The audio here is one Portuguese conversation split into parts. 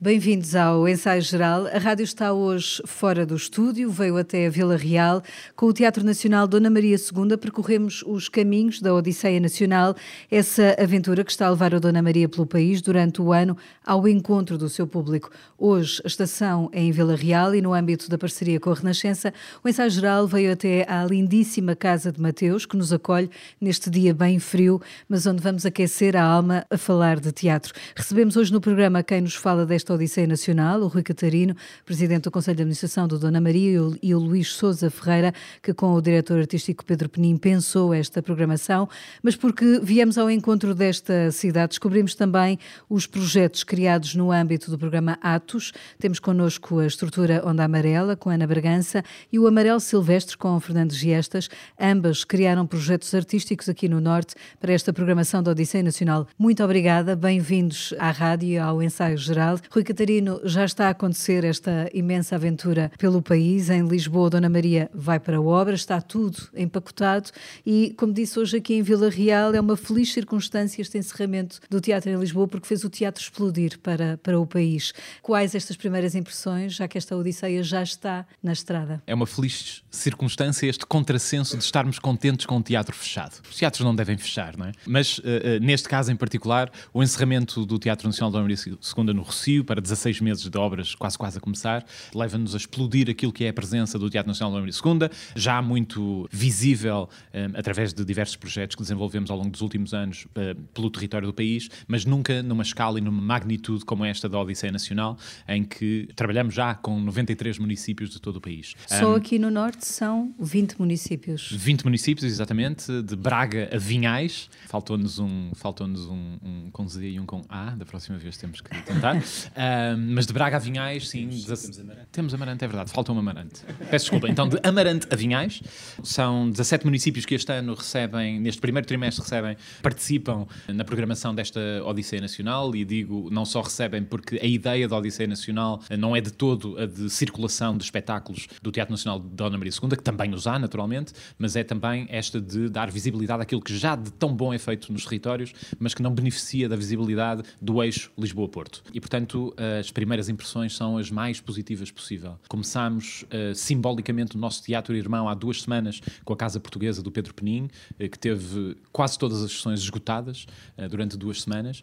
Bem-vindos ao Ensaio Geral. A rádio está hoje fora do estúdio, veio até a Vila Real. Com o Teatro Nacional Dona Maria II percorremos os caminhos da Odisseia Nacional, essa aventura que está a levar a Dona Maria pelo país durante o ano ao encontro do seu público. Hoje a estação é em Vila Real e no âmbito da parceria com a Renascença, o Ensaio Geral veio até à lindíssima Casa de Mateus, que nos acolhe neste dia bem frio, mas onde vamos aquecer a alma a falar de teatro. Recebemos hoje no programa quem nos fala desta desta Odisseia Nacional, o Rui Catarino, presidente do Conselho de Administração do Dona Maria, e o Luís Souza Ferreira, que com o diretor artístico Pedro Penin pensou esta programação, mas porque viemos ao encontro desta cidade, descobrimos também os projetos criados no âmbito do programa Atos. Temos connosco a estrutura Onda Amarela, com Ana Bragança, e o Amarelo Silvestre, com Fernando Giestas. Ambas criaram projetos artísticos aqui no Norte para esta programação da Odisseia Nacional. Muito obrigada, bem-vindos à rádio e ao ensaio geral. Rui Catarino, já está a acontecer esta imensa aventura pelo país. Em Lisboa, Dona Maria vai para a obra, está tudo empacotado e, como disse hoje aqui em Vila Real, é uma feliz circunstância este encerramento do teatro em Lisboa porque fez o teatro explodir para, para o país. Quais estas primeiras impressões, já que esta Odisseia já está na estrada? É uma feliz circunstância este contrassenso de estarmos contentes com o teatro fechado. Os teatros não devem fechar, não é? Mas, uh, uh, neste caso em particular, o encerramento do Teatro Nacional Dona Maria II no Rocio para 16 meses de obras quase quase a começar, leva-nos a explodir aquilo que é a presença do Teatro Nacional da Maria II, já muito visível um, através de diversos projetos que desenvolvemos ao longo dos últimos anos uh, pelo território do país, mas nunca numa escala e numa magnitude como esta da Odisseia Nacional, em que trabalhamos já com 93 municípios de todo o país. Só um, aqui no Norte são 20 municípios. 20 municípios, exatamente, de Braga a Vinhais. Faltou-nos um, faltou-nos um, um com Z e um com A, da próxima vez temos que tentar. mas de Braga a Vinhais, sim. Temos, temos, amarante. temos amarante, é verdade, falta um amarante. Peço desculpa. Então, de Amarante a Vinhais, são 17 municípios que este ano recebem, neste primeiro trimestre recebem, participam na programação desta Odisseia Nacional e digo, não só recebem porque a ideia da Odisseia Nacional não é de todo a de circulação de espetáculos do Teatro Nacional de Dona Maria II, que também os há, naturalmente, mas é também esta de dar visibilidade àquilo que já de tão bom é feito nos territórios, mas que não beneficia da visibilidade do eixo Lisboa-Porto. E, portanto, as as primeiras impressões são as mais positivas possível. Começámos uh, simbolicamente o nosso teatro irmão há duas semanas com a Casa Portuguesa do Pedro Penin, uh, que teve quase todas as sessões esgotadas uh, durante duas semanas,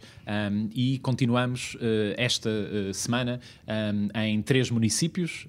um, e continuamos esta semana um, em três municípios,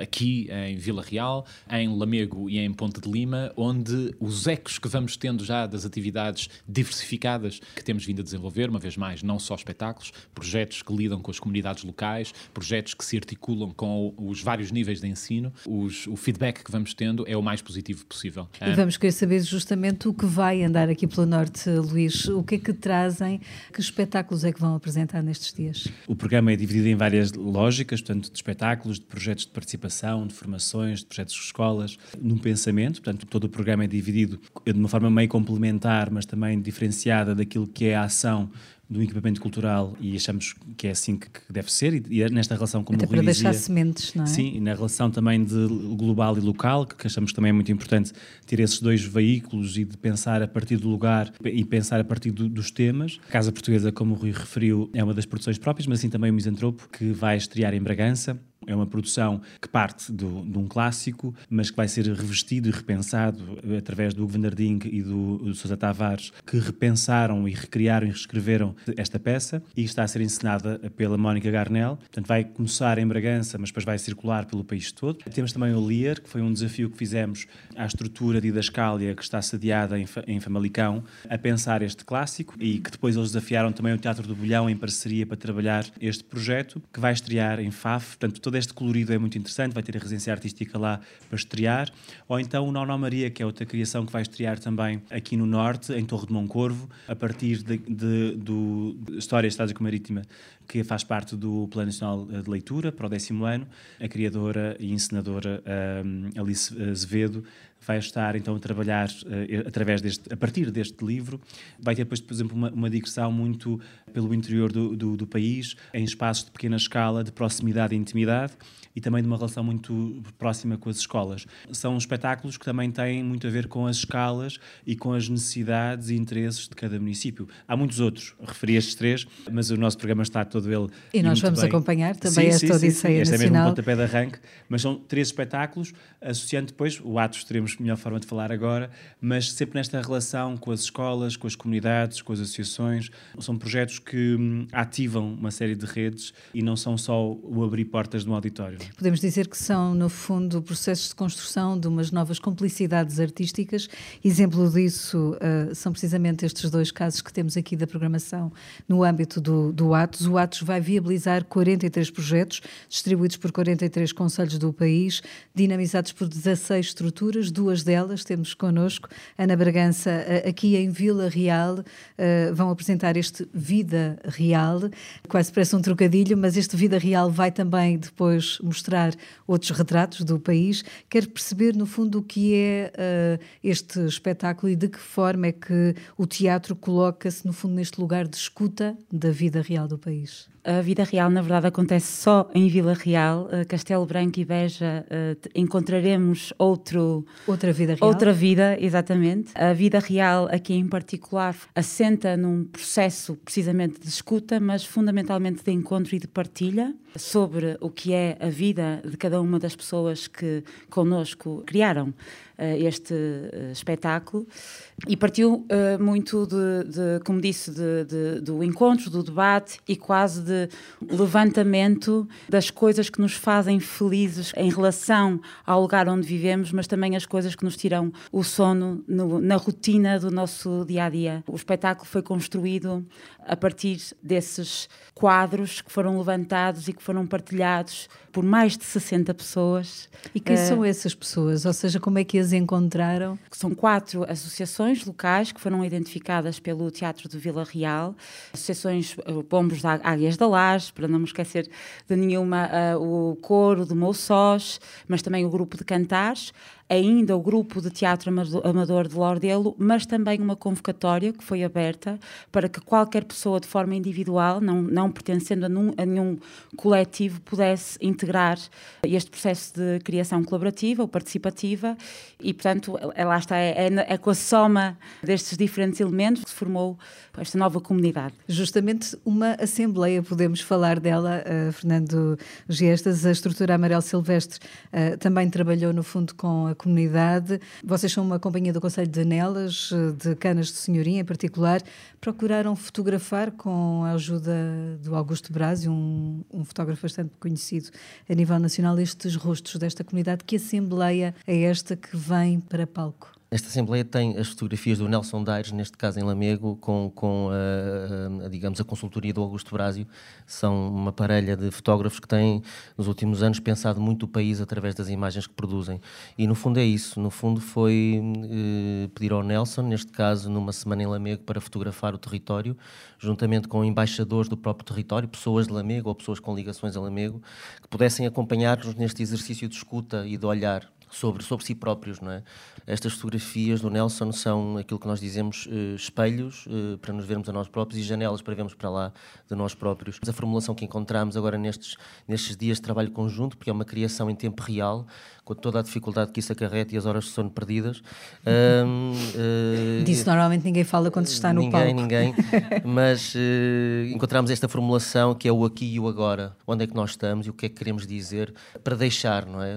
aqui em Vila Real, em Lamego e em Ponte de Lima, onde os ecos que vamos tendo já das atividades diversificadas que temos vindo a desenvolver, uma vez mais, não só espetáculos, projetos que lidam com as comunidades locais, projetos que se articulam com os vários níveis de ensino, os, o feedback que vamos tendo é o mais positivo possível. E vamos querer saber justamente o que vai andar aqui pelo Norte, Luís. O que é que trazem? Que espetáculos é que vão apresentar nestes dias? O programa é dividido em várias lógicas, portanto, de espetáculos, de projetos de participação, de formações, de projetos de escolas, num pensamento, portanto, todo o programa é dividido de uma forma meio complementar, mas também diferenciada daquilo que é a ação do equipamento cultural e achamos que é assim que, deve ser e, e é nesta relação como Até para deixar dizia, sementes, não é? Sim, e na relação também de global e local, que achamos também é muito importante ter esses dois veículos e de pensar a partir do lugar e pensar a partir do, dos temas. A Casa Portuguesa, como o Rui referiu, é uma das produções próprias, mas assim também o Misantropo, que vai estrear em Bragança é uma produção que parte do, de um clássico, mas que vai ser revestido e repensado através do Vanderding e do, do Sousa Tavares, que repensaram e recriaram e reescreveram esta peça e está a ser encenada pela Mónica Garnel. Portanto, vai começar em Bragança, mas depois vai circular pelo país todo. Temos também o Lear, que foi um desafio que fizemos à estrutura de Didascália, que está sediada em, em Famalicão, a pensar este clássico e que depois eles desafiaram também o Teatro do Bolhão em parceria para trabalhar este projeto, que vai estrear em FAF. Portanto, todo este colorido é muito interessante, vai ter a residência artística lá para estrear. Ou então o Nono Maria, que é outra criação que vai estrear também aqui no Norte, em Torre de Moncorvo, a partir de, de, do História Estática Marítima, que faz parte do Plano Nacional de Leitura para o décimo ano. A criadora e encenadora um, Alice Azevedo vai estar então a trabalhar uh, através deste, a partir deste livro. Vai ter depois, por exemplo, uma, uma digressão muito pelo interior do, do, do país, em espaços de pequena escala, de proximidade e intimidade e também de uma relação muito próxima com as escolas. São espetáculos que também têm muito a ver com as escalas e com as necessidades e interesses de cada município. Há muitos outros, referi estes três, mas o nosso programa está todo ele. E nós vamos bem. acompanhar também sim, esta sim, Odisseia sim, Este Nacional. é mesmo o pontapé de arranque, mas são três espetáculos, associando depois, o Atos melhor forma de falar agora, mas sempre nesta relação com as escolas, com as comunidades, com as associações. São projetos que hum, ativam uma série de redes e não são só o abrir portas de um auditório. Podemos dizer que são, no fundo, processos de construção de umas novas complicidades artísticas. Exemplo disso uh, são precisamente estes dois casos que temos aqui da programação no âmbito do, do Atos. O Atos vai viabilizar 43 projetos, distribuídos por 43 conselhos do país, dinamizados por 16 estruturas, duas delas temos connosco, Ana Bragança, uh, aqui em Vila Real, uh, vão apresentar este Vida Real, quase parece um trocadilho, mas este Vida Real vai também depois mostrar outros retratos do país. Quero perceber, no fundo, o que é uh, este espetáculo e de que forma é que o teatro coloca-se, no fundo, neste lugar de escuta da vida real do país. A vida real, na verdade, acontece só em Vila Real. Uh, Castelo Branco e Beja uh, encontraremos outro, outra vida real. Outra vida, exatamente. A vida real, aqui em particular, assenta num processo precisamente de escuta, mas fundamentalmente de encontro e de partilha sobre o que é a vida de cada uma das pessoas que connosco criaram este uh, espetáculo e partiu uh, muito de, de, como disse, de, de, do encontro, do debate e quase de levantamento das coisas que nos fazem felizes em relação ao lugar onde vivemos, mas também as coisas que nos tiram o sono no, na rotina do nosso dia a dia. O espetáculo foi construído a partir desses quadros que foram levantados e que foram partilhados por mais de 60 pessoas. E quem são essas pessoas? Ou seja, como é que as encontraram? São quatro associações locais que foram identificadas pelo Teatro de Vila Real, associações Bombos da Águias da Laje, para não me esquecer de nenhuma, uh, o Coro de Moussós, mas também o Grupo de Cantares, ainda o grupo de teatro amador de Lordelo, mas também uma convocatória que foi aberta para que qualquer pessoa de forma individual, não, não pertencendo a, a nenhum coletivo, pudesse integrar este processo de criação colaborativa ou participativa e, portanto, lá está, é, é, é com a soma destes diferentes elementos que se formou esta nova comunidade. Justamente uma assembleia, podemos falar dela, uh, Fernando Gestas, a estrutura Amarelo Silvestre uh, também trabalhou no fundo com a comunidade. Vocês são uma companhia do Conselho de Anelas, de Canas de Senhoria em particular. Procuraram fotografar com a ajuda do Augusto Braz, um, um fotógrafo bastante conhecido a nível nacional, estes rostos desta comunidade. Que assembleia é esta que vem para palco? Esta Assembleia tem as fotografias do Nelson Daires, neste caso em Lamego, com, com a, a, digamos, a consultoria do Augusto Brásio. São uma parelha de fotógrafos que têm, nos últimos anos, pensado muito o país através das imagens que produzem. E, no fundo, é isso. No fundo, foi eh, pedir ao Nelson, neste caso, numa semana em Lamego, para fotografar o território, juntamente com embaixadores do próprio território, pessoas de Lamego ou pessoas com ligações a Lamego, que pudessem acompanhar-nos neste exercício de escuta e de olhar sobre, sobre si próprios, não é? Estas fotografias do Nelson são aquilo que nós dizemos uh, espelhos uh, para nos vermos a nós próprios e janelas para vermos para lá de nós próprios. A formulação que encontramos agora nestes, nestes dias de trabalho conjunto, porque é uma criação em tempo real, com toda a dificuldade que isso acarreta e as horas de sono perdidas. Um, uh, Disso normalmente ninguém fala quando se está no ninguém, palco. Ninguém, ninguém. Mas encontramos esta formulação que é o aqui e o agora. Onde é que nós estamos e o que é que queremos dizer para deixar, não é?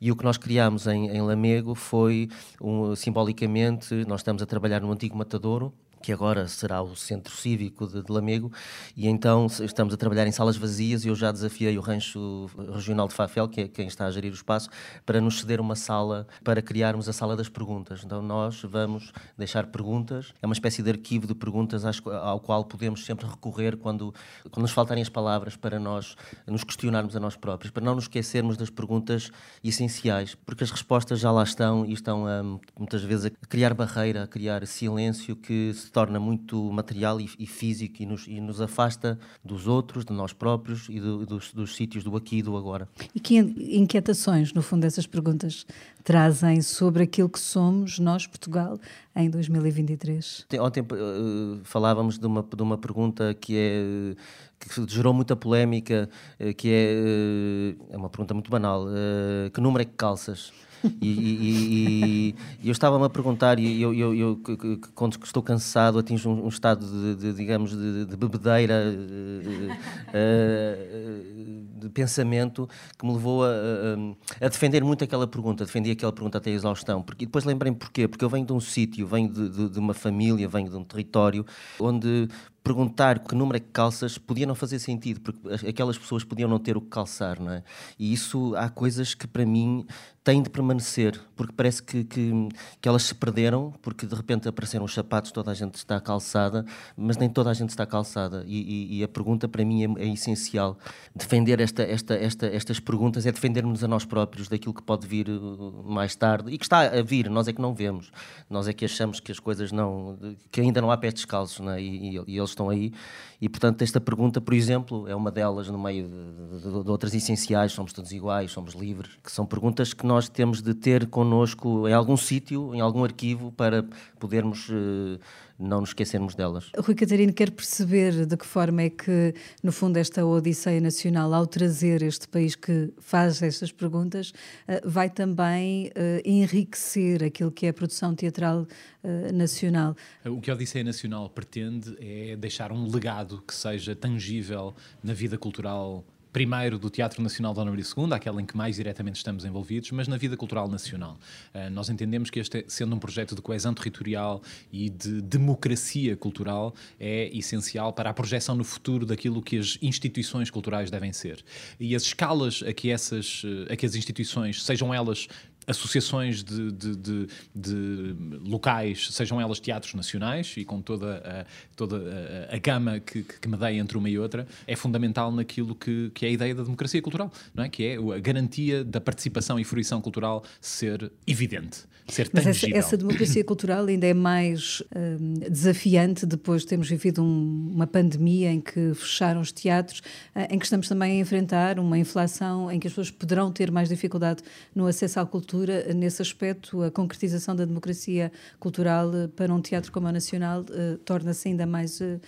e o que nós criamos em, em Lamego foi um, simbolicamente, nós estamos a trabalhar no antigo Matadouro, que agora será o Centro Cívico de, de, Lamego, e então estamos a trabalhar em salas vazias e eu já desafiei o Rancho Regional de Fafel, que é quem está a gerir o espaço, para nos ceder uma sala para criarmos a Sala das Perguntas. Então nós vamos deixar perguntas, é uma espécie de arquivo de perguntas ao qual podemos sempre recorrer quando, quando nos faltarem as palavras para nós nos questionarmos a nós próprios, para não nos esquecermos das perguntas essenciais, porque as respostas já lá estão e estão a, muitas vezes a criar barreira, a criar silêncio que se torna muito material e, e físico e nos, e nos, afasta dos outros, de nós próprios e do, dos, dos sítios do aqui e do agora. E que inquietações, no fundo, essas perguntas trazem sobre aquilo que somos, nós, Portugal, em 2023? Ontem uh, falávamos de uma, de uma pergunta que é que gerou muita polémica, uh, que é, uh, é uma pergunta muito banal, que número é que calças? E, e, e eu estava-me a perguntar, e eu, eu, eu, quando estou cansado, atinjo um, um estado de, de, digamos, de, de bebedeira, uh, uh, de pensamento, que me levou a, a, defender muito aquela pergunta, defendi aquela pergunta até a exaustão. Porque, e depois lembrei-me porquê, porque eu venho de um sítio, venho de, de, de uma família, venho de um território onde perguntar que número é que calças podia não fazer sentido, porque aquelas pessoas podiam não ter o que calçar, não é? E isso há coisas que para mim têm de permanecer, porque parece que, que, que, elas se perderam, porque de repente apareceram os sapatos, toda a gente está calçada, mas nem toda a gente está calçada. E, e, e a pergunta para mim é, é, essencial. Defender esta, esta, esta, estas perguntas é defendermos a nós próprios daquilo que pode vir uh, mais tarde e que está a vir, nós é que não vemos. Nós é que achamos que as coisas não. que ainda não há pés descalços, não é? e, e eles estão aí. E, portanto, esta pergunta, por exemplo, é uma delas no meio de, de, de, outras essenciais: somos todos iguais, somos livres, que são perguntas que nós temos de ter connosco em algum sítio, em algum arquivo, para podermos. Uh, não nos esquecermos delas. Rui Catarino quer perceber de que forma é que, no fundo, esta Odisseia Nacional, ao trazer este país que faz estas perguntas, eh, vai também eh, enriquecer aquilo que é a produção teatral eh, nacional. O que a Odisseia Nacional pretende é deixar um legado que seja tangível na vida cultural primeiro do Teatro Nacional Dona Maria II, aquela em que mais diretamente estamos envolvidos, mas na vida cultural nacional. Uh, nós entendemos que este, sendo um projeto de coesão territorial e de democracia cultural, é essencial para a projeção no futuro daquilo que as instituições culturais devem ser. E as escalas a que, essas, a que as instituições, sejam elas associações de, de, de, de, locais, sejam elas teatros nacionais e com toda a, toda a, a gama que, que medeia entre uma e outra, é fundamental naquilo que, que é a ideia da democracia cultural, não é? que é a garantia da participação e fruição cultural ser evidente, ser Mas tangível. Essa, essa democracia cultural ainda é mais hum, desafiante depois de termos vivido um, uma pandemia em que fecharam os teatros, eh, em que estamos também a enfrentar uma inflação em que as pessoas poderão ter mais dificuldade no acesso à cultura cultura, nesse aspecto, a concretização da democracia cultural eh, para um teatro como o Nacional uh, torna-se ainda mais uh,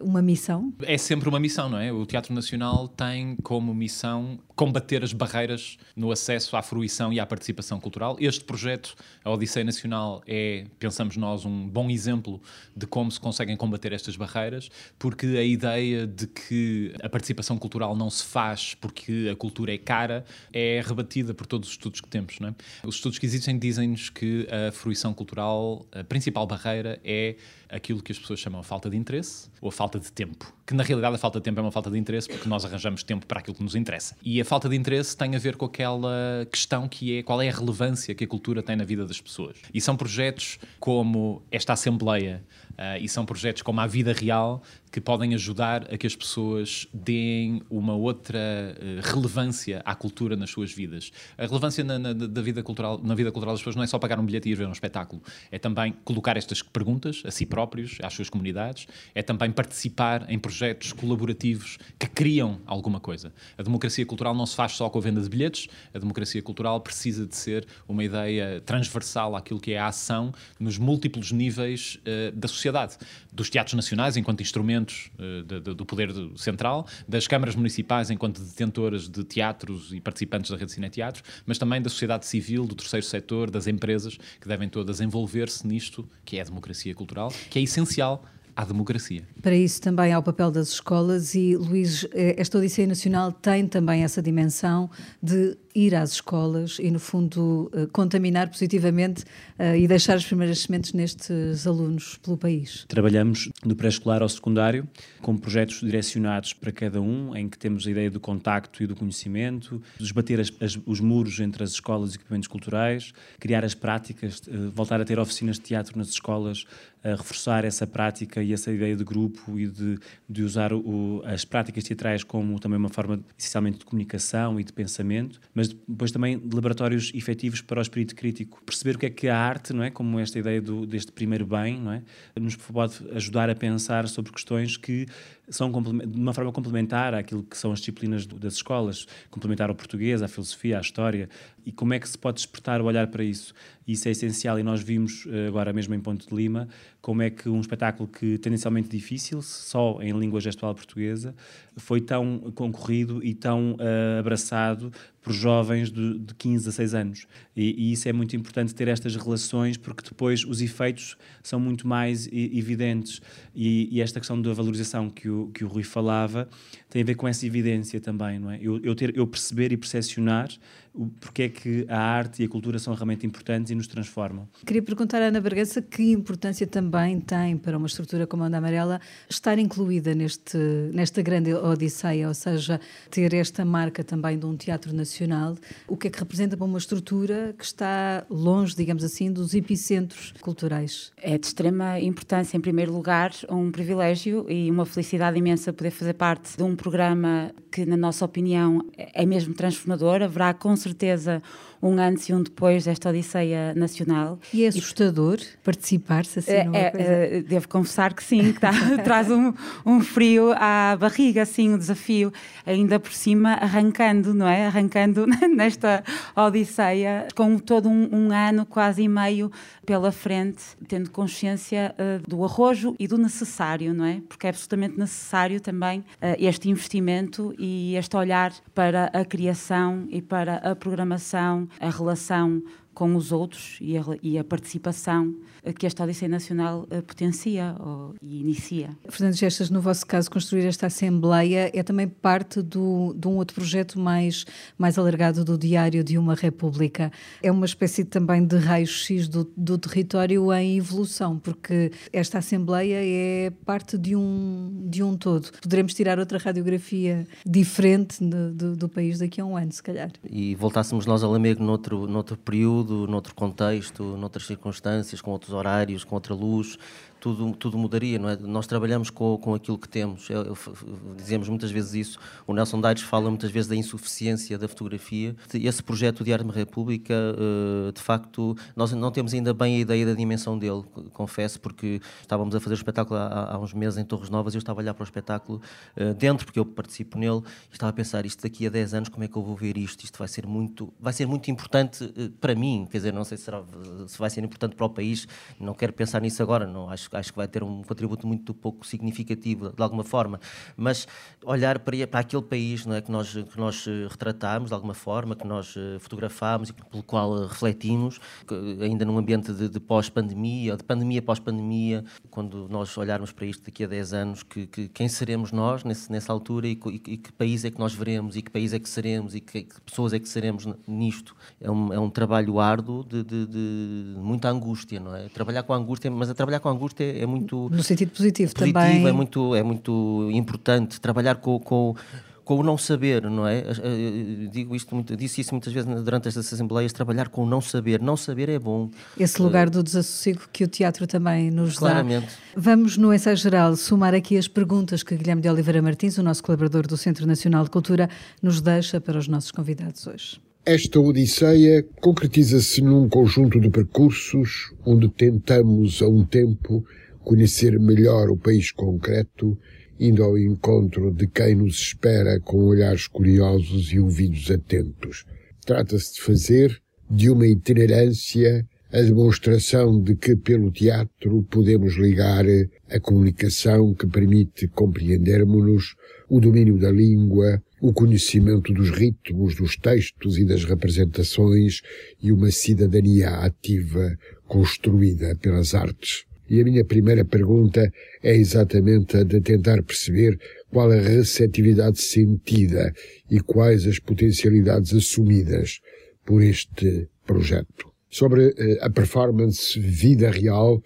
uma missão? É sempre uma missão, não é? O Teatro Nacional tem como missão combater as barreiras no acesso à fruição e à participação cultural. Este projeto, a Odisseia Nacional, é, pensamos nós, um bom exemplo de como se conseguem combater estas barreiras, porque a ideia de que a participação cultural não se faz porque a cultura é cara é rebatida por todos os estudos que temos. Não é? Os estudos que existem dizem-nos que a fruição cultural, a principal barreira é aquilo que as pessoas chamam a falta de interesse ou a falta de tempo. Que na realidade a falta de tempo é uma falta de interesse porque nós arranjamos tempo para aquilo que nos interessa. E a falta de interesse tem a ver com aquela questão que é qual é a relevância que a cultura tem na vida das pessoas. E são projetos como esta Assembleia Uh, e são projetos como a Vida Real que podem ajudar a que as pessoas deem uma outra uh, relevância à cultura nas suas vidas. A relevância na, na, da vida cultural, na vida cultural das pessoas não é só pagar um bilhete e ir ver um espetáculo, é também colocar estas perguntas a si próprios, às suas comunidades, é também participar em projetos colaborativos que criam alguma coisa. A democracia cultural não se faz só com a venda de bilhetes, a democracia cultural precisa de ser uma ideia transversal àquilo que é a ação nos múltiplos níveis uh, da sociedade. Dos teatros nacionais enquanto instrumentos uh, de, de, do poder central, das câmaras municipais enquanto detentoras de teatros e participantes da rede de cineteatros, mas também da sociedade civil, do terceiro setor, das empresas, que devem todas envolver-se nisto, que é a democracia cultural, que é essencial à democracia. Para isso também há o papel das escolas e, Luís, eh, esta Odisseia Nacional tem também essa dimensão de ir às escolas e, no fundo, eh, contaminar positivamente eh, e deixar as primeiras sementes nestes alunos pelo país. Trabalhamos do pré-escolar ao secundário com projetos direcionados para cada um, em que temos a ideia do contacto e do conhecimento, desbater as, as, os muros entre as escolas e equipamentos culturais, criar as práticas, voltar a ter oficinas de teatro nas escolas a reforçar essa prática e essa ideia de grupo e de, de usar o, as práticas teatrais como também uma forma essencialmente de comunicação e de pensamento, mas depois também de laboratórios efetivos para o espírito crítico. Perceber o que é que a arte, não é, como esta ideia do, deste primeiro bem, não é, nos pode ajudar a pensar sobre questões que são de uma forma complementar àquilo que são as disciplinas das escolas, complementar ao português, à filosofia, à história, e como é que se pode despertar o olhar para isso. Isso é essencial e nós vimos eh, agora mesmo em Ponte de Lima como é que um espetáculo que tendencialmente difícil, só em língua gestual portuguesa, foi tão concorrido e tão uh, abraçado por jovens de, de 15 a 6 anos. E, e, isso é muito importante ter estas relações porque depois os efeitos são muito mais evidentes. E, e, esta questão da valorização que o, que o Rui falava tem a ver com essa evidência também, não é? Eu, eu, ter, eu perceber e percepcionar porque é que a arte e a cultura são realmente importantes e nos transformam. Queria perguntar à Ana Bergança que importância também tem para uma estrutura como a Onda Amarela estar incluída neste, nesta grande odisseia, ou seja, ter esta marca também de um teatro nacional, o que é que representa para uma estrutura que está longe, digamos assim, dos epicentros culturais? É de extrema importância, em primeiro lugar, um privilégio e uma felicidade imensa poder fazer parte de um programa que, na nossa opinião, é mesmo transformador. Haverá com certeza um antes e um depois desta Odisseia Nacional. E é assustador participar-se assim? É, é, é, devo confessar que sim, que tá, traz um, um, frio à barriga, assim, o um desafio, ainda por cima arrancando, não é? Arrancando nesta Odisseia, com todo um, um ano, quase e meio pela frente, tendo consciência uh, do arrojo e do necessário, não é? Porque é absolutamente necessário também uh, este investimento e este olhar para a criação e para a programação a relação com os outros e a, e a participação que esta Odisseia Nacional uh, potencia ou, e inicia. Fernando Gestas, no vosso caso, construir esta Assembleia é também parte do, de um outro projeto mais, mais alargado do Diário de uma República. É uma espécie também de raio-x do, do território em evolução, porque esta Assembleia é parte de um, de um todo. Poderemos tirar outra radiografia diferente de, de, do país daqui a um ano, se calhar. E voltássemos nós a Lamego noutro, noutro período, noutro contexto, noutras circunstâncias, com outros horários, com outra luz, tudo, tudo mudaria, não é? Nós trabalhamos com, com aquilo que temos. Eu, eu, dizemos muitas vezes isso. O Nelson Daires fala muitas vezes da insuficiência da fotografia. Esse projeto de Arte República, uh, de facto, nós não temos ainda bem a ideia da dimensão dele, confesso, porque estávamos a fazer o espetáculo há, há uns meses em Torres Novas e eu estava a olhar para o espetáculo uh, dentro, porque eu participo nele, e estava a pensar, isto daqui a 10 anos, como é que eu vou ver isto? Isto vai ser muito, vai ser muito importante uh, para mim, quer dizer, não sei se, será, se vai ser importante para o país, não quero pensar nisso agora, não acho acho que vai ter um contributo muito pouco significativo, de alguma forma, mas olhar para, para aquele país não é, que, nós, que nós eh, retratámos, de alguma forma, que nós eh, fotografámos e pelo qual eh, refletimos, ainda num ambiente de, de pós-pandemia, de pandemia pós-pandemia, quando nós olharmos para isto daqui a 10 anos, que, que quem seremos nós nesse, nessa altura e, e, e, que país é que nós veremos e que país é que seremos e que, que pessoas é que seremos nisto. É um, é um trabalho árduo de, de, de muita angústia, não é? Trabalhar com angústia, mas a trabalhar com a angústia é muito. No sentido positivo, positivo também. É muito, é muito importante trabalhar com, com com o não saber, não é? Digo isto disse isso muitas vezes durante estas assembleias, trabalhar com o não saber. Não saber é bom. Esse lugar do desassossego que o teatro também nos Claramente. dá. Vamos, no ensaio geral, somar aqui as perguntas que Guilherme de Oliveira Martins, o nosso colaborador do Centro Nacional de Cultura, nos deixa para os nossos convidados hoje. Esta Odisseia concretiza-se num conjunto de percursos onde tentamos, a um tempo, conhecer melhor o país concreto, indo ao encontro de quem nos espera com olhares curiosos e ouvidos atentos. Trata-se de fazer de uma itinerância a demonstração de que pelo teatro podemos ligar a comunicação que permite compreendermos-nos, o domínio da língua, o conhecimento dos ritmos, dos textos e das representações e uma cidadania ativa construída pelas artes. E a minha primeira pergunta é exatamente a de tentar perceber qual a receptividade sentida e quais as potencialidades assumidas por este projeto. Sobre eh, a performance Vida Real,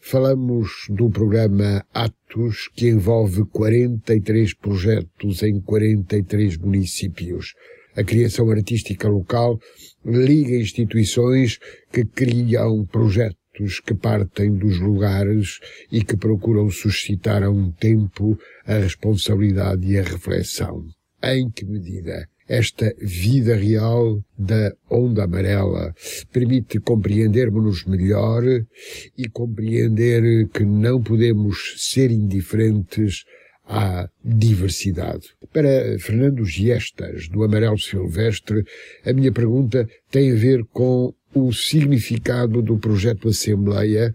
falamos do programa Atos, que envolve 43 projetos em 43 municípios. A criação artística local liga instituições que criam projetos que partem dos lugares e que procuram suscitar a um tempo a responsabilidade e a reflexão. Em que medida esta vida real da onda amarela permite compreendermos-nos melhor e compreender que não podemos ser indiferentes à diversidade. Para Fernando Giestas, do Amarelo Silvestre, a minha pergunta tem a ver com o significado do projeto Assembleia,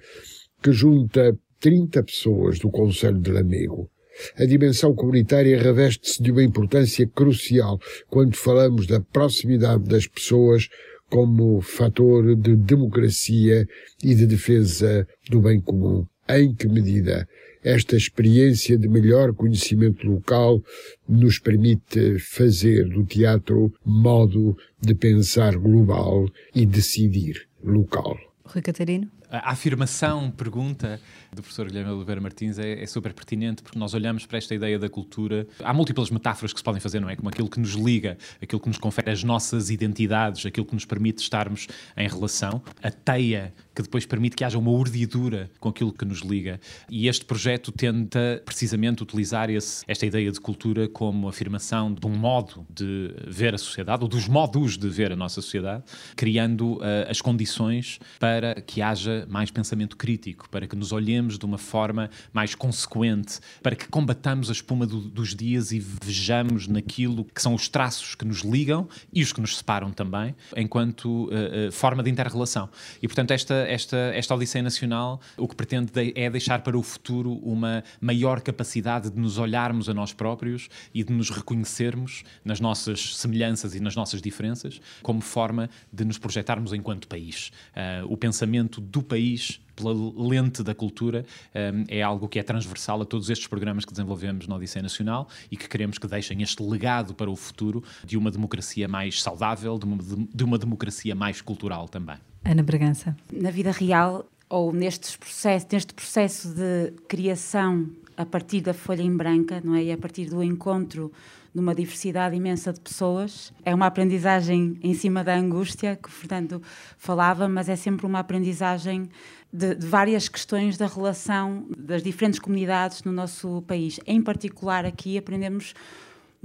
que junta 30 pessoas do Conselho de Lamego. A dimensão comunitária reveste-se de uma importância crucial quando falamos da proximidade das pessoas como fator de democracia e de defesa do bem comum. Em que medida esta experiência de melhor conhecimento local nos permite fazer do teatro modo de pensar global e decidir local. Rui Catarino? A afirmação, pergunta do professor Guilherme Oliveira Martins é, é, super pertinente porque nós olhamos para esta ideia da cultura. Há múltiplas metáforas que se podem fazer, não é? Como aquilo que nos liga, aquilo que nos confere as nossas identidades, aquilo que nos permite estarmos em relação, a teia que depois permite que haja uma urdidura com aquilo que nos liga. E este projeto tenta precisamente utilizar esse, esta ideia de cultura como afirmação de um modo de ver a sociedade, ou dos modos de ver a nossa sociedade, criando uh, as condições para que haja mais pensamento crítico, para que nos olhemos de uma forma mais consequente, para que combatamos a espuma do, dos dias e vejamos naquilo que são os traços que nos ligam e os que nos separam também, enquanto uh, uh, forma de inter-relação. E, portanto, esta esta, esta Odisseia Nacional o que pretende é deixar para o futuro uma maior capacidade de nos olharmos a nós próprios e de nos reconhecermos nas nossas semelhanças e nas nossas diferenças, como forma de nos projetarmos enquanto país. Uh, o pensamento do país pela lente da cultura um, é algo que é transversal a todos estes programas que desenvolvemos na Odisseia Nacional e que queremos que deixem este legado para o futuro de uma democracia mais saudável, de uma, de uma democracia mais cultural também. Ana Bragança. Na vida real, ou nestes processos, neste processo de criação a partir da folha em branca, não é? E a partir do encontro de uma diversidade imensa de pessoas. É uma aprendizagem em cima da angústia, que o Fernando falava, mas é sempre uma aprendizagem de, de, várias questões da relação das diferentes comunidades no nosso país. Em particular, aqui aprendemos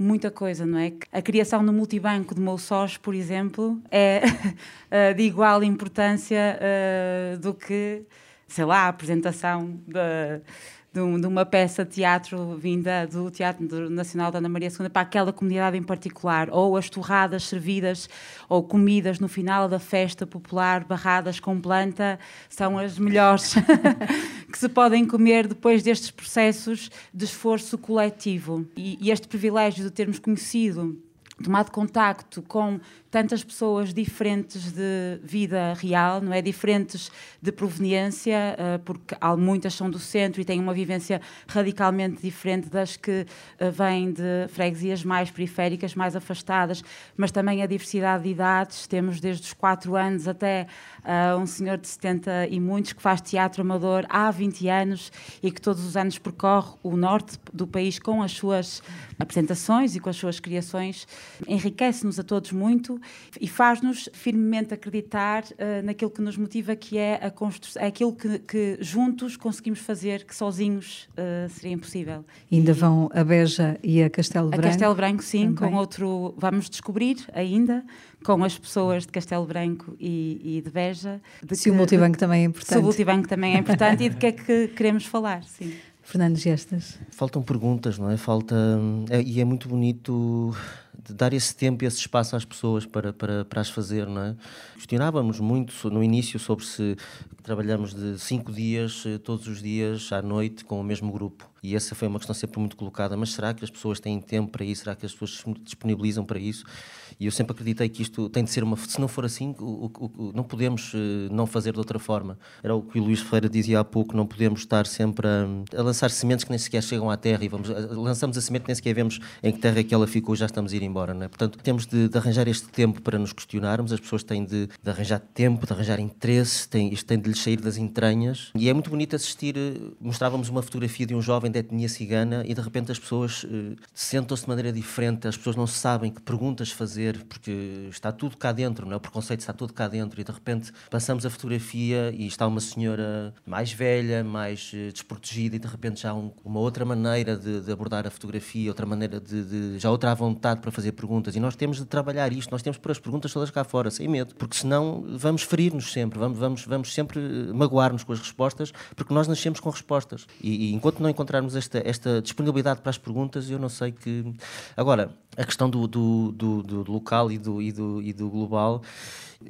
muita coisa, não é? A criação do multibanco de Moussós, por exemplo, é eh, de igual importância uh, do que, sei lá, a apresentação da de, um, de, uma peça de teatro vinda do Teatro Nacional da Ana Maria II para aquela comunidade em particular, ou as torradas servidas ou comidas no final da festa popular, barradas com planta, são as melhores que se podem comer depois destes processos de esforço coletivo. E, e este privilégio de termos conhecido tomado contacto com tantas pessoas diferentes de vida real, não é? Diferentes de proveniência, uh, porque muitas são do centro e têm uma vivência radicalmente diferente das que uh, vêm de freguesias mais periféricas, mais afastadas, mas também a diversidade de idades. Temos desde os 4 anos até uh, um senhor de 70 e muitos que faz teatro amador há 20 anos e que todos os anos percorre o norte do país com as suas apresentações e com as suas criações. Enriquece-nos a todos muito e faz-nos firmemente acreditar uh, naquilo que nos motiva, que é a construção, é aquilo que, que, juntos conseguimos fazer, que sozinhos uh, seria impossível. Ainda vão a Beja e a Castelo Branco? A Castelo Branco, sim, Também. com outro. Vamos descobrir ainda com as pessoas de Castelo Branco e, e de Beja. De se que, o multibanco também é importante. Se o multibanco também é importante e de que é que queremos falar, sim. Fernando Gestas. Faltam perguntas, não é? Falta. É, e é muito bonito dar esse tempo e esse espaço às pessoas para, para, para as fazer, não é? Questionávamos muito no início sobre se trabalhamos de cinco dias, eh, todos os dias, à noite, com o mesmo grupo. E essa foi uma questão sempre muito colocada. Mas será que as pessoas têm tempo para isso? Será que as pessoas se disponibilizam para isso? E eu sempre acreditei que isto tem de ser uma. Se não for assim, o, o, o, não podemos uh, não fazer de outra forma. Era o que o Luís Ferreira dizia há pouco: não podemos estar sempre a, a lançar sementes que nem sequer chegam à terra e vamos. lançamos a semente, nem sequer vemos em que terra é que ela ficou, já estamos a ir embora, não é? Portanto, temos de, de arranjar este tempo para nos questionarmos, as pessoas têm de, de, arranjar tempo, de arranjar interesse, têm, isto tem de lhes sair das entranhas. E é muito bonito assistir, eh, mostrávamos uma fotografia de um jovem de etnia cigana e de repente as pessoas uh, sentam-se de maneira diferente, as pessoas não sabem que perguntas fazer, porque está tudo cá dentro, não é? O preconceito está tudo cá dentro e de repente passamos a fotografia e está uma senhora mais velha, mais uh, desprotegida e de repente já há um, uma outra maneira de, de, abordar a fotografia, outra maneira de, de, já outra vontade para fazer perguntas e nós temos de trabalhar isto, nós temos de pôr as perguntas todas cá fora, sem medo, porque senão vamos ferir-nos sempre, vamos, vamos, vamos sempre magoar-nos com as respostas, porque nós nascemos com respostas. E, e enquanto não encontrarmos esta, esta disponibilidade para as perguntas, eu não sei que... Agora, a questão do, do, do, do local e do, e, do, e do global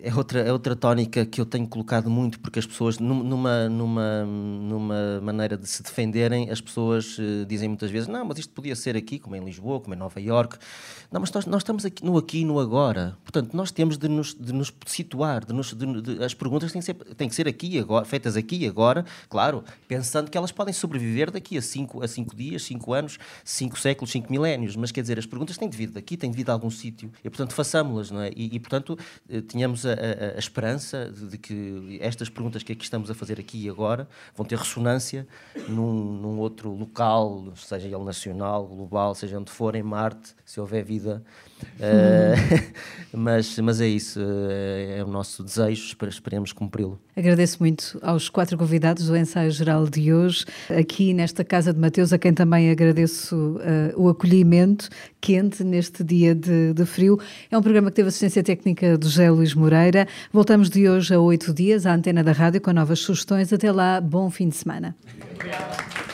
é outra, é outra tónica que eu tenho colocado muito, porque as pessoas, numa, numa, numa maneira de se defenderem, as pessoas uh, dizem muitas vezes: não, mas isto podia ser aqui, como em Lisboa, como em Nova York. Não, mas nós, nós estamos aqui no aqui e no agora. Portanto, nós temos de nos, de nos situar, de nos, de, de, as perguntas têm que, ser, têm que ser aqui agora, feitas aqui e agora, claro, pensando que elas podem sobreviver daqui a cinco, a cinco dias, cinco anos, cinco séculos, cinco milénios. Mas quer dizer, as perguntas têm de vir daqui, têm de vir de algum sítio. E, portanto, façámos-las, não é? E, e portanto, eh, tínhamos temos a, a, a esperança de, que estas perguntas que aqui estamos a fazer aqui e agora vão ter ressonância num, num outro local, seja ele nacional, global, seja onde for, em Marte, se houver vida. Uh, mas, mas é isso, é, é o nosso desejo, esperemos cumpri-lo. Agradeço muito aos quatro convidados do ensaio geral de hoje, aqui nesta Casa de Mateus, a quem também agradeço uh, o acolhimento quente neste dia de, de, frio. É um programa que teve assistência técnica do José Luís Moreira. Voltamos de hoje a oito dias à antena da rádio com novas sugestões. Até lá, bom fim de semana. Obrigado.